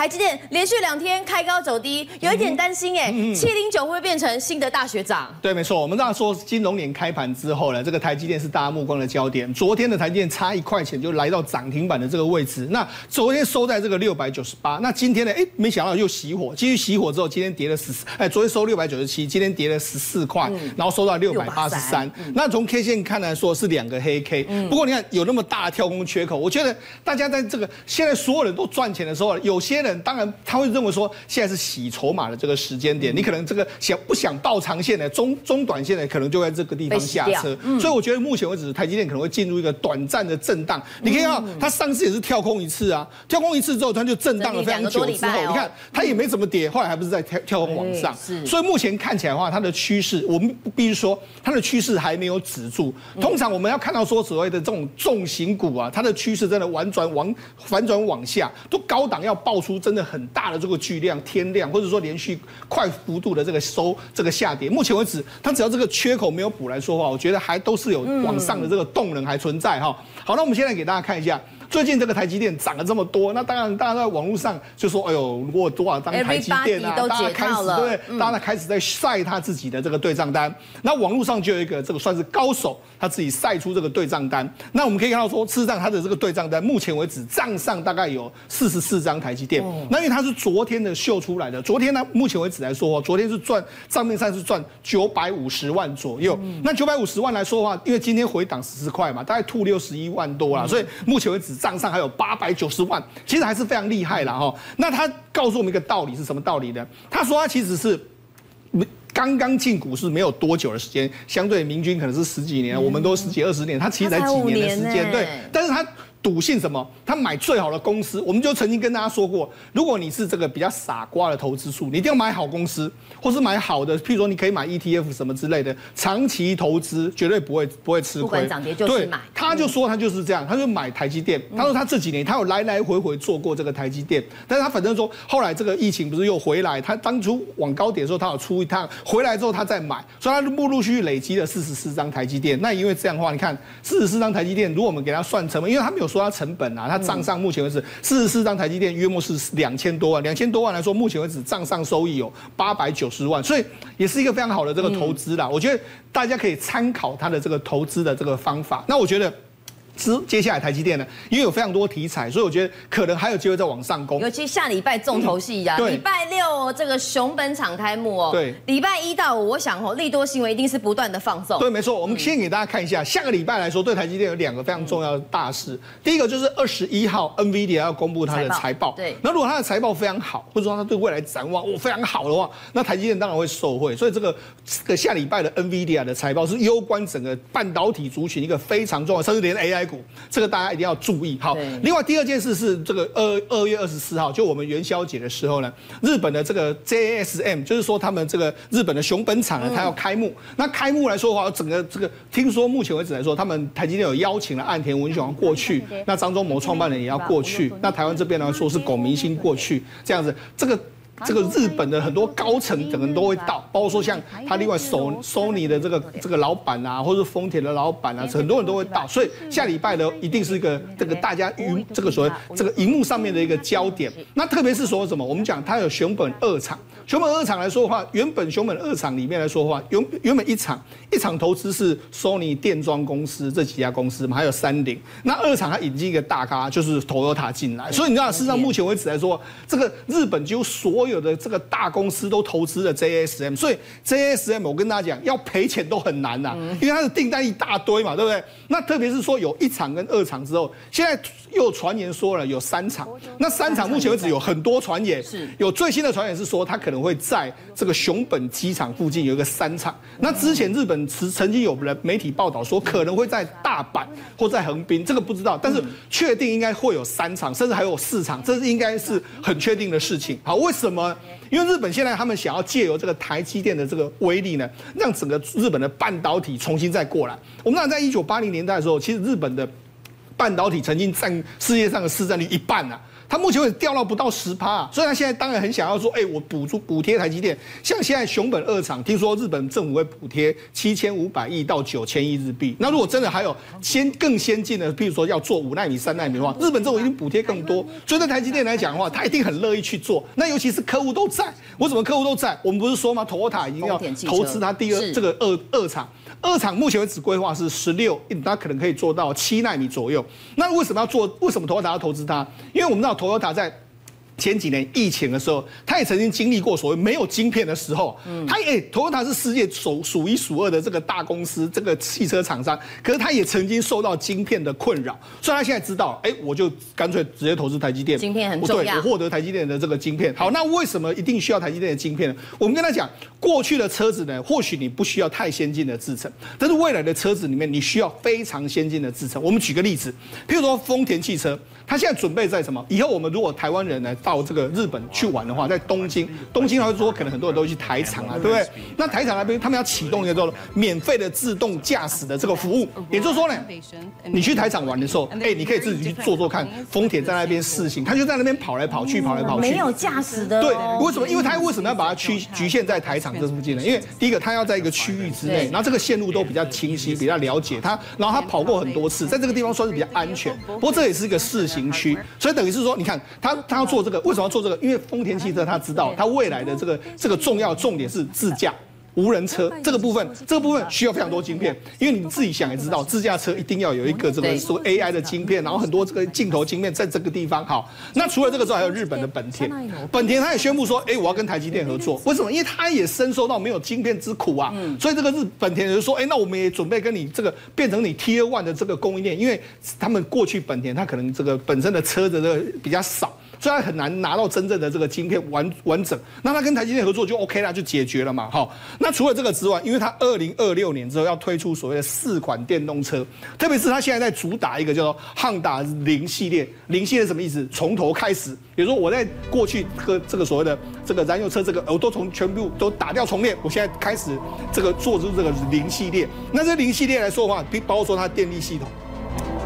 台积电连续两天开高走低，有一点担心哎，七零九会不会变成新的大学长？对，没错，我们这样说，金融年开盘之后呢，这个台积电是大家目光的焦点。昨天的台积电差一块钱就来到涨停板的这个位置，那昨天收在这个六百九十八，那今天呢，哎，没想到又熄火，继续熄火之后，今天跌了十四，哎，昨天收六百九十七，今天跌了十四块，然后收到六百八十三。那从 K 线看来说是两个黑 K，不过你看有那么大的跳空缺口，我觉得大家在这个现在所有人都赚钱的时候，有些人当然他会。认为说现在是洗筹码的这个时间点，你可能这个想不想报长线的中中短线的，可能就在这个地方下车。所以我觉得目前为止，台积电可能会进入一个短暂的震荡。你可以看到，它上次也是跳空一次啊，跳空一次之后，它就震荡了非常久之后，你看它也没怎么跌，后来还不是在跳跳空往上。所以目前看起来的话，它的趋势，我们必须说它的趋势还没有止住。通常我们要看到说所谓的这种重型股啊，它的趋势真的反转往反转往下，都高档要爆出真的很大的。这个巨量天量，或者说连续快幅度的这个收这个下跌，目前为止，它只要这个缺口没有补来说话，我觉得还都是有往上的这个动能还存在哈。好，那我们现在给大家看一下。最近这个台积电涨了这么多，那当然大家在网络上就说：“哎呦，如果多少张台积电啊？”大家开始对大家开始在晒他自己的这个对账单。那网络上就有一个这个算是高手，他自己晒出这个对账单。那我们可以看到说，事实上他的这个对账单目前为止账上大概有四十四张台积电。那因为他是昨天的秀出来的，昨天呢，目前为止来说，昨天是赚账面上是赚九百五十万左右。那九百五十万来说的话，因为今天回档十四块嘛，大概吐六十一万多啦，所以目前为止。账上还有八百九十万，其实还是非常厉害了哈。那他告诉我们一个道理是什么道理呢？他说他其实是刚刚进股市没有多久的时间，相对明君可能是十几年，我们都十几二十年，他其实才几年的时间，对，但是他。赌性什么？他买最好的公司，我们就曾经跟大家说过，如果你是这个比较傻瓜的投资术，你一定要买好公司，或是买好的，譬如说你可以买 ETF 什么之类的，长期投资绝对不会不会吃亏。不管涨跌就是买。对，他就说他就是这样，他就买台积电。他说他这几年他有来来回回做过这个台积电，但是他反正说后来这个疫情不是又回来，他当初往高点的时候他有出一趟，回来之后他再买，所以他陆陆续续累积了四十四张台积电。那因为这样的话，你看四十四张台积电，如果我们给他算成本，因为他没有。说它成本啊，它账上目前为止四十四张台积电约莫是两千多万，两千多万来说，目前为止账上收益有八百九十万，所以也是一个非常好的这个投资啦。我觉得大家可以参考它的这个投资的这个方法。那我觉得。接接下来台积电呢，因为有非常多题材，所以我觉得可能还有机会再往上攻。尤其下礼拜重头戏呀，礼拜六这个熊本厂开幕哦。对。礼拜一到五，我想哦，利多新闻一定是不断的放送。对，没错。我们先给大家看一下，下个礼拜来说，对台积电有两个非常重要的大事。第一个就是二十一号，NVIDIA 要公布它的财报。对。那如果它的财报非常好，或者说它对未来展望哦非常好的话，那台积电当然会受惠。所以这个这个下礼拜的 NVIDIA 的财报是攸关整个半导体族群一个非常重要，甚至连 AI 股，这个大家。一定要注意好。另外第二件事是这个二二月二十四号，就我们元宵节的时候呢，日本的这个 JASM，就是说他们这个日本的熊本厂呢，它要开幕。那开幕来说的话，整个这个听说目前为止来说，他们台积电有邀请了岸田文雄过去，那张忠谋创办人也要过去，那台湾这边呢说是龚明星过去，这样子这个。这个日本的很多高层等人都会到，包括说像他另外索索尼的这个这个老板啊，或者是丰田的老板啊，很多人都会到。所以下礼拜呢，一定是一个这个大家云这个所谓这个荧幕上面的一个焦点。那特别是说什么？我们讲它有熊本二厂，熊本二厂来说的话，原本熊本二厂里面来说的话，原原本一厂一厂投资是索尼电装公司这几家公司嘛，还有三菱。那二厂它引进一个大咖，就是 Toyota 进来。所以你知道，事实上目前为止来说，这个日本几乎所有有的这个大公司都投资了 JASM，所以 JASM 我跟大家讲，要赔钱都很难呐，因为它的订单一大堆嘛，对不对？那特别是说有一场跟二场之后，现在又传言说了有三场，那三场目前为止有很多传言，是有最新的传言是说它可能会在这个熊本机场附近有一个三场。那之前日本曾曾经有人媒体报道说可能会在大阪或在横滨，这个不知道，但是确定应该会有三场，甚至还有四场，这是应该是很确定的事情。好，为什么？因为日本现在他们想要借由这个台积电的这个威力呢，让整个日本的半导体重新再过来。我们知道，在一九八零年代的时候，其实日本的半导体曾经占世界上的市占率一半啊。它目前为止掉到不到十趴啊，所以它现在当然很想要说，哎，我补助补贴台积电，像现在熊本二厂，听说日本政府会补贴七千五百亿到九千亿日币。那如果真的还有先更先进的，譬如说要做五纳米、三纳米的话，日本政府一定补贴更多。所以对台积电来讲的话，他一定很乐意去做。那尤其是客户都在，我怎么客户都在？我们不是说吗？Toyota 已经要投资它第二这个二二厂，二厂目前为止规划是十六，它可能可以做到七纳米左右。那为什么要做？为什么 Toyota 要投资它？因为我们知道。Toyota 在前几年疫情的时候，他也曾经经历过所谓没有晶片的时候。嗯，他也，Toyota 是世界首数一数二的这个大公司，这个汽车厂商，可是他也曾经受到晶片的困扰，所以他现在知道，哎，我就干脆直接投资台积电。晶片很重要，我获得台积电的这个晶片。好，那为什么一定需要台积电的晶片呢？我们跟他讲，过去的车子呢，或许你不需要太先进的制程，但是未来的车子里面，你需要非常先进的制程。我们举个例子，譬如说丰田汽车。他现在准备在什么？以后我们如果台湾人呢到这个日本去玩的话，在东京，东京他会说可能很多人都去台场啊，对不对？那台场那边他们要启动一个叫做免费的自动驾驶的这个服务，也就是说呢，你去台场玩的时候，哎，你可以自己去做做看，丰田在那边试行，他就在那边跑来跑去，跑来跑去，没有驾驶的。对，为什么？因为他为什么要把它区局限在台场这附近呢？因为第一个，他要在一个区域之内，然后这个线路都比较清晰，比较了解他，然后他跑过很多次，在这个地方算是比较安全。不过这也是一个试行区，所以等于是说，你看他他要做这个，为什么要做这个？因为丰田汽车他知道，他未来的这个这个重要重点是自驾。无人车这个部分，这个部分需要非常多晶片，因为你自己想也知道，自驾车一定要有一个这个说 AI 的晶片，然后很多这个镜头晶片在这个地方。好，那除了这个之外，还有日本的本田，本田他也宣布说，哎，我要跟台积电合作。为什么？因为他也深受到没有晶片之苦啊。所以这个日本田就说，哎，那我们也准备跟你这个变成你 Tier One 的这个供应链，因为他们过去本田他可能这个本身的车子的比较少。所以他很难拿到真正的这个晶片完完整，那他跟台积电合作就 OK 了，就解决了嘛。好，那除了这个之外，因为他二零二六年之后要推出所谓的四款电动车，特别是他现在在主打一个叫做汉达零系列，零系列什么意思？从头开始，比如说我在过去和这个所谓的这个燃油车，这个我都从全部都打掉重练，我现在开始这个做出这个零系列。那这零系列来说的话，包括说它电力系统。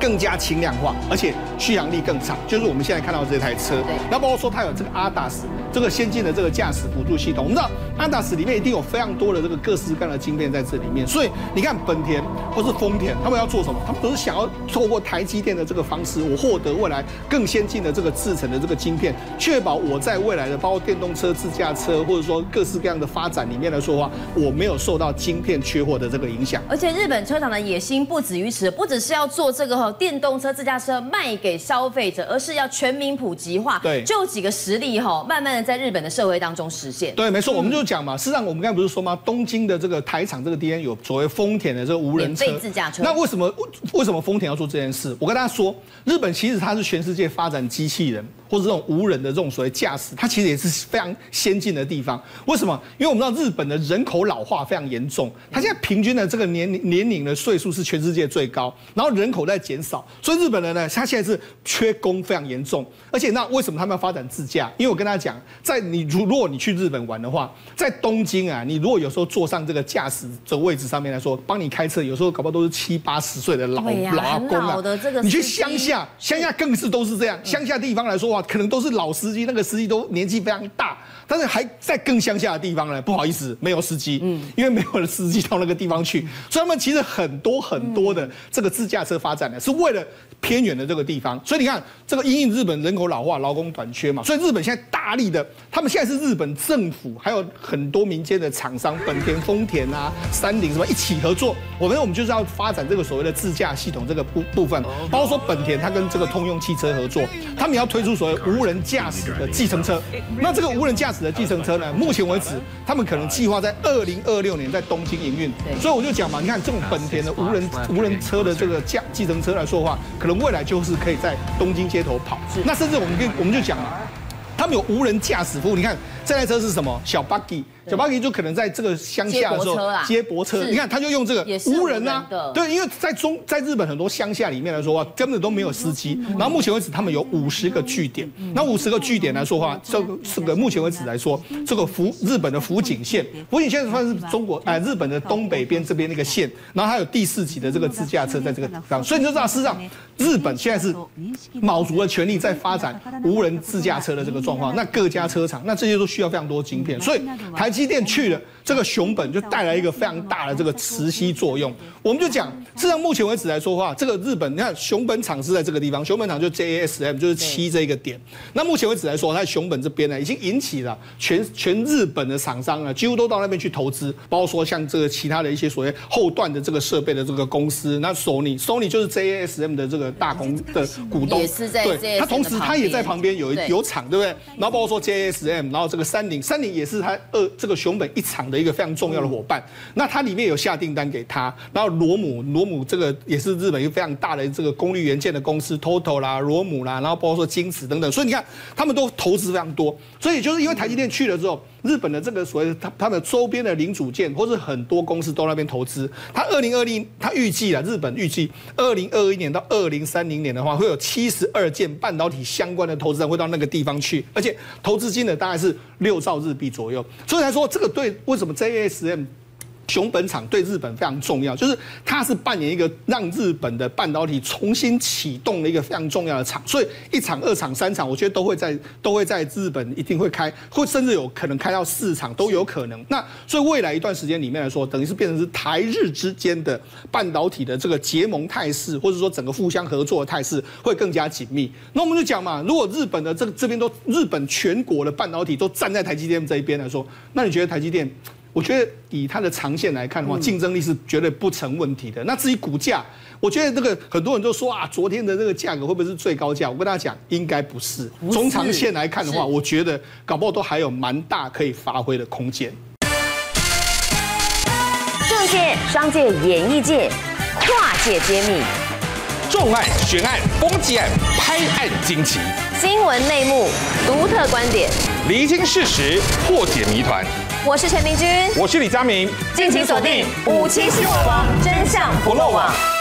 更加轻量化，而且续航力更长，就是我们现在看到的这台车。那包括说它有这个 ADAS 这个先进的这个驾驶辅助系统。我们知道 ADAS 里面一定有非常多的这个各式各样的晶片在这里面。所以你看本田或是丰田，他们要做什么？他们都是想要透过台积电的这个方式，我获得未来更先进的这个制成的这个晶片，确保我在未来的包括电动车、自驾车或者说各式各样的发展里面来说的话，我没有受到晶片缺货的这个影响。而且日本车厂的野心不止于此，不只是要做这个。电动车、自驾车卖给消费者，而是要全民普及化。对，就几个实例哈，慢慢的在日本的社会当中实现。对，没错，我们就讲嘛。事实上，我们刚才不是说吗？东京的这个台场这个地方有所谓丰田的这个无人车自驾车。那为什么为什么丰田要做这件事？我跟大家说，日本其实它是全世界发展机器人。或者这种无人的这种所谓驾驶，它其实也是非常先进的地方。为什么？因为我们知道日本的人口老化非常严重，它现在平均的这个年年龄的岁数是全世界最高，然后人口在减少，所以日本人呢，他现在是缺工非常严重。而且那为什么他们要发展自驾？因为我跟他讲，在你如如果你去日本玩的话，在东京啊，你如果有时候坐上这个驾驶的位置上面来说，帮你开车，有时候搞不好都是七八十岁的老、啊、老阿公啊。你去乡下，乡下更是都是这样，乡下地方来说。可能都是老司机，那个司机都年纪非常大，但是还在更乡下的地方呢。不好意思，没有司机，嗯，因为没有了司机到那个地方去，所以他们其实很多很多的这个自驾车发展呢，是为了。偏远的这个地方，所以你看，这个因应日本人口老化、劳工短缺嘛，所以日本现在大力的，他们现在是日本政府还有很多民间的厂商，本田、丰田啊、三菱什么一起合作。我们我们就是要发展这个所谓的自驾系统这个部部分，包括说本田它跟这个通用汽车合作，他们要推出所谓无人驾驶的计程车。那这个无人驾驶的计程车呢，目前为止他们可能计划在二零二六年在东京营运。所以我就讲嘛，你看这种本田的无人无人车的这个驾计程车来说的话，可能未来就是可以在东京街头跑，那甚至我们跟我们就讲嘛，他们有无人驾驶服务。你看这台车是什么？小 buggy。小 buggy 就可能在这个乡下的时候接驳车，你看他就用这个无人啊，对，因为在中在日本很多乡下里面来说话，根本都没有司机。然后目前为止他们有五十个据点，那五十个据点来说话，这个这个目前为止来说，这个福日本的福井县，福井县算是中国哎日本的东北边这边那个县，然后还有第四级的这个自驾车在这个地方，所以你就知道事实上日本现在是卯足了全力在发展无人自驾车的这个状况，那各家车厂那这些都需要非常多晶片，所以台积电去了这个熊本就带来一个非常大的这个磁吸作用。我们就讲，事实上目前为止来说的话，这个日本你看熊本厂是在这个地方，熊本厂就 JASM 就是七这一个点。那目前为止来说，在熊本这边呢，已经引起了全全日本的厂商啊，几乎都到那边去投资，包括说像这个其他的一些所谓后段的这个设备的这个公司，那索尼，索尼就是 JASM 的这个大公的股东，也是在对，他同时他也在旁边有有厂，对不对？然后包括说 JASM，然后这个三菱，三菱也是他二这个熊本一厂的一个非常重要的伙伴。那它里面有下订单给他，然后罗姆，罗姆这个也是日本一个非常大的这个功率元件的公司，TOTO 啦，罗姆啦，然后包括说晶子等等。所以你看，他们都投资非常多。所以就是因为台积电去了之后。日本的这个所谓它它的周边的零组件，或是很多公司都那边投资。它二零二零，它预计了日本预计二零二一年到二零三零年的话，会有七十二件半导体相关的投资人会到那个地方去，而且投资金额大概是六兆日币左右。所以来说，这个对为什么 JSM？熊本厂对日本非常重要，就是它是扮演一个让日本的半导体重新启动的一个非常重要的厂，所以一厂、二厂、三厂，我觉得都会在都会在日本一定会开，或甚至有可能开到四厂都有可能。那所以未来一段时间里面来说，等于是变成是台日之间的半导体的这个结盟态势，或者说整个互相合作的态势会更加紧密。那我们就讲嘛，如果日本的这这边都日本全国的半导体都站在台积电这一边来说，那你觉得台积电？我觉得以它的长线来看的话，竞争力是绝对不成问题的。那至于股价，我觉得这个很多人都说啊，昨天的这个价格会不会是最高价？我跟大家讲，应该不是。中长线来看的话，我觉得搞不好都还有蛮大可以发挥的空间。政界、商界、演艺界，跨界揭秘，重案、悬案、攻击案、拍案惊奇，新闻内幕、独特观点，厘清事实，破解谜团。我是陈明君，我是李佳明，敬请锁定五七新闻网，真相不漏网。